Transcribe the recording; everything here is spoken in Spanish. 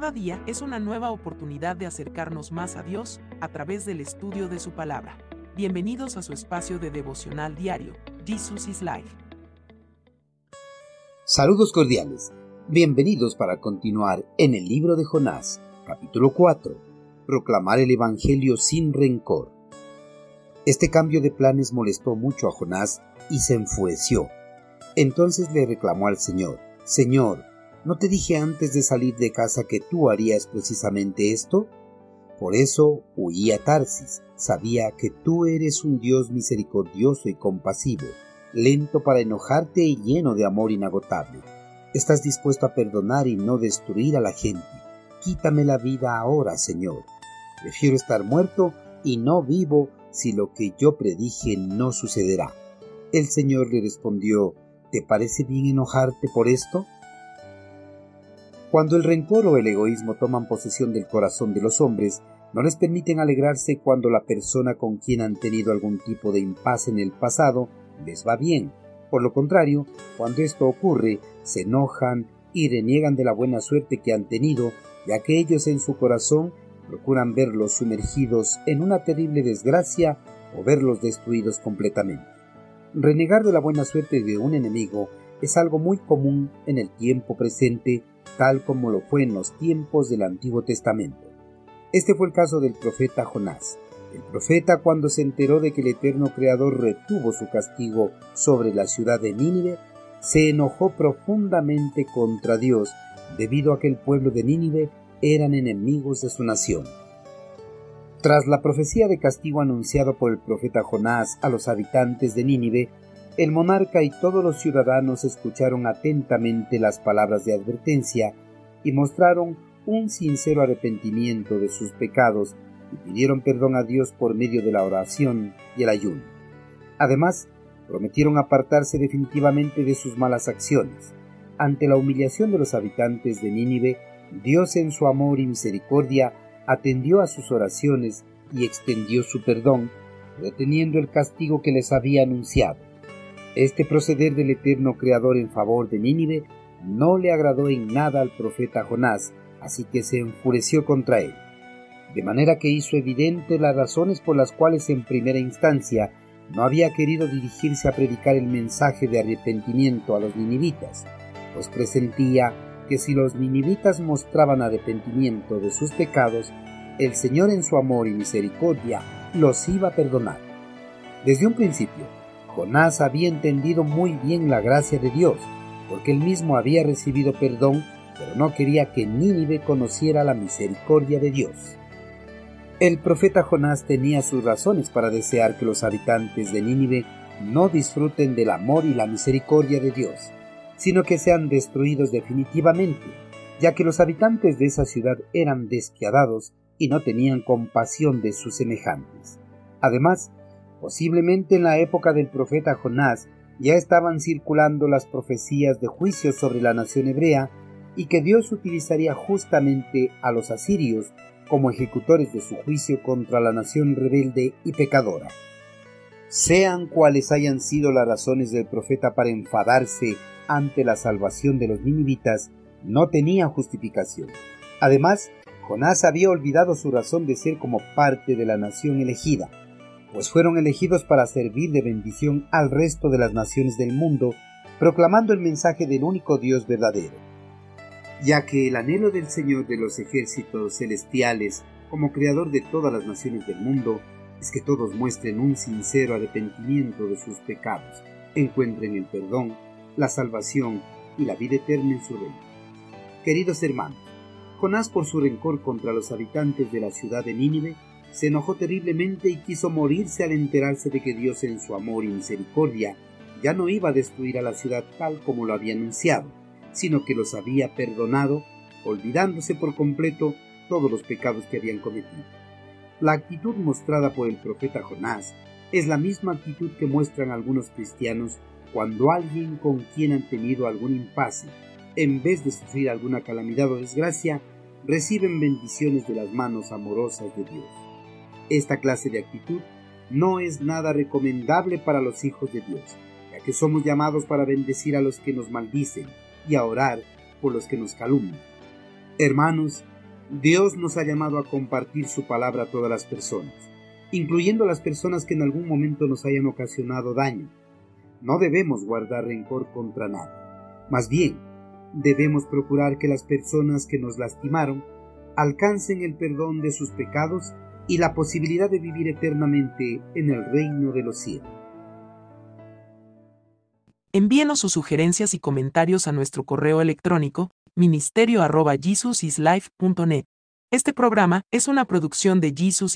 Cada día es una nueva oportunidad de acercarnos más a Dios a través del estudio de su palabra. Bienvenidos a su espacio de devocional diario, Jesus is Life. Saludos cordiales. Bienvenidos para continuar en el libro de Jonás, capítulo 4. Proclamar el Evangelio sin rencor. Este cambio de planes molestó mucho a Jonás y se enfureció. Entonces le reclamó al Señor, Señor, ¿no te dije antes de salir de casa que tú harías precisamente esto? Por eso huí a Tarsis, sabía que tú eres un Dios misericordioso y compasivo, lento para enojarte y lleno de amor inagotable. Estás dispuesto a perdonar y no destruir a la gente. Quítame la vida ahora, Señor. Prefiero estar muerto y no vivo si lo que yo predije no sucederá. El Señor le respondió, ¿te parece bien enojarte por esto? Cuando el rencor o el egoísmo toman posesión del corazón de los hombres, no les permiten alegrarse cuando la persona con quien han tenido algún tipo de impasse en el pasado les va bien. Por lo contrario, cuando esto ocurre, se enojan y reniegan de la buena suerte que han tenido, ya que ellos en su corazón procuran verlos sumergidos en una terrible desgracia o verlos destruidos completamente. Renegar de la buena suerte de un enemigo es algo muy común en el tiempo presente, tal como lo fue en los tiempos del Antiguo Testamento. Este fue el caso del profeta Jonás. El profeta cuando se enteró de que el eterno Creador retuvo su castigo sobre la ciudad de Nínive, se enojó profundamente contra Dios debido a que el pueblo de Nínive eran enemigos de su nación. Tras la profecía de castigo anunciado por el profeta Jonás a los habitantes de Nínive, el monarca y todos los ciudadanos escucharon atentamente las palabras de advertencia y mostraron un sincero arrepentimiento de sus pecados y pidieron perdón a Dios por medio de la oración y el ayuno. Además, prometieron apartarse definitivamente de sus malas acciones. Ante la humillación de los habitantes de Nínive, Dios en su amor y misericordia atendió a sus oraciones y extendió su perdón, deteniendo el castigo que les había anunciado. Este proceder del eterno Creador en favor de Nínive no le agradó en nada al profeta Jonás, así que se enfureció contra él. De manera que hizo evidente las razones por las cuales en primera instancia no había querido dirigirse a predicar el mensaje de arrepentimiento a los ninivitas, pues presentía que si los ninivitas mostraban arrepentimiento de sus pecados, el Señor en su amor y misericordia los iba a perdonar. Desde un principio, Jonás había entendido muy bien la gracia de Dios, porque él mismo había recibido perdón, pero no quería que Nínive conociera la misericordia de Dios. El profeta Jonás tenía sus razones para desear que los habitantes de Nínive no disfruten del amor y la misericordia de Dios sino que sean destruidos definitivamente, ya que los habitantes de esa ciudad eran despiadados y no tenían compasión de sus semejantes. Además, posiblemente en la época del profeta Jonás ya estaban circulando las profecías de juicio sobre la nación hebrea y que Dios utilizaría justamente a los asirios como ejecutores de su juicio contra la nación rebelde y pecadora. Sean cuales hayan sido las razones del profeta para enfadarse ante la salvación de los ninivitas no tenía justificación. Además, Jonás había olvidado su razón de ser como parte de la nación elegida, pues fueron elegidos para servir de bendición al resto de las naciones del mundo, proclamando el mensaje del único Dios verdadero. Ya que el anhelo del Señor de los ejércitos celestiales, como creador de todas las naciones del mundo, es que todos muestren un sincero arrepentimiento de sus pecados, encuentren el perdón la salvación y la vida eterna en su reino. Queridos hermanos, Jonás por su rencor contra los habitantes de la ciudad de Nínive se enojó terriblemente y quiso morirse al enterarse de que Dios en su amor y misericordia ya no iba a destruir a la ciudad tal como lo había anunciado, sino que los había perdonado, olvidándose por completo todos los pecados que habían cometido. La actitud mostrada por el profeta Jonás es la misma actitud que muestran algunos cristianos cuando alguien con quien han tenido algún impasse, en vez de sufrir alguna calamidad o desgracia, reciben bendiciones de las manos amorosas de Dios. Esta clase de actitud no es nada recomendable para los hijos de Dios, ya que somos llamados para bendecir a los que nos maldicen y a orar por los que nos calumnian. Hermanos, Dios nos ha llamado a compartir su palabra a todas las personas, incluyendo a las personas que en algún momento nos hayan ocasionado daño. No debemos guardar rencor contra nadie. Más bien, debemos procurar que las personas que nos lastimaron alcancen el perdón de sus pecados y la posibilidad de vivir eternamente en el reino de los cielos. Envíenos sus sugerencias y comentarios a nuestro correo electrónico ministerio.jesusislife.net. Este programa es una producción de Jesus